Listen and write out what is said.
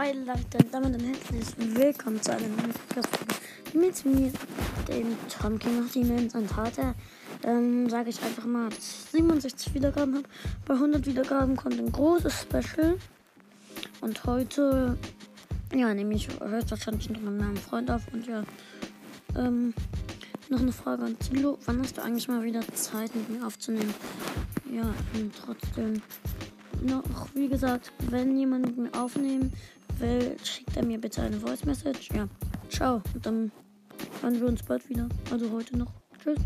Hi Leute, damit ein herzliches Willkommen zu einer neuen Podcast-Folge mit mir, dem Tom King of Demons und heute ähm, sage ich einfach mal, dass ich 67 Wiedergaben habe. Bei 100 Wiedergaben kommt ein großes Special und heute, ja, nehme ich höchstwahrscheinlich noch mit meinem Freund auf und ja, ähm, noch eine Frage an Zilo. Wann hast du eigentlich mal wieder Zeit mit mir aufzunehmen? Ja, und trotzdem noch, wie gesagt, wenn jemand mit mir aufnehmen will, schickt er mir bitte eine Voice Message. Ja, ciao. Und dann hören wir uns bald wieder. Also heute noch. Tschüss.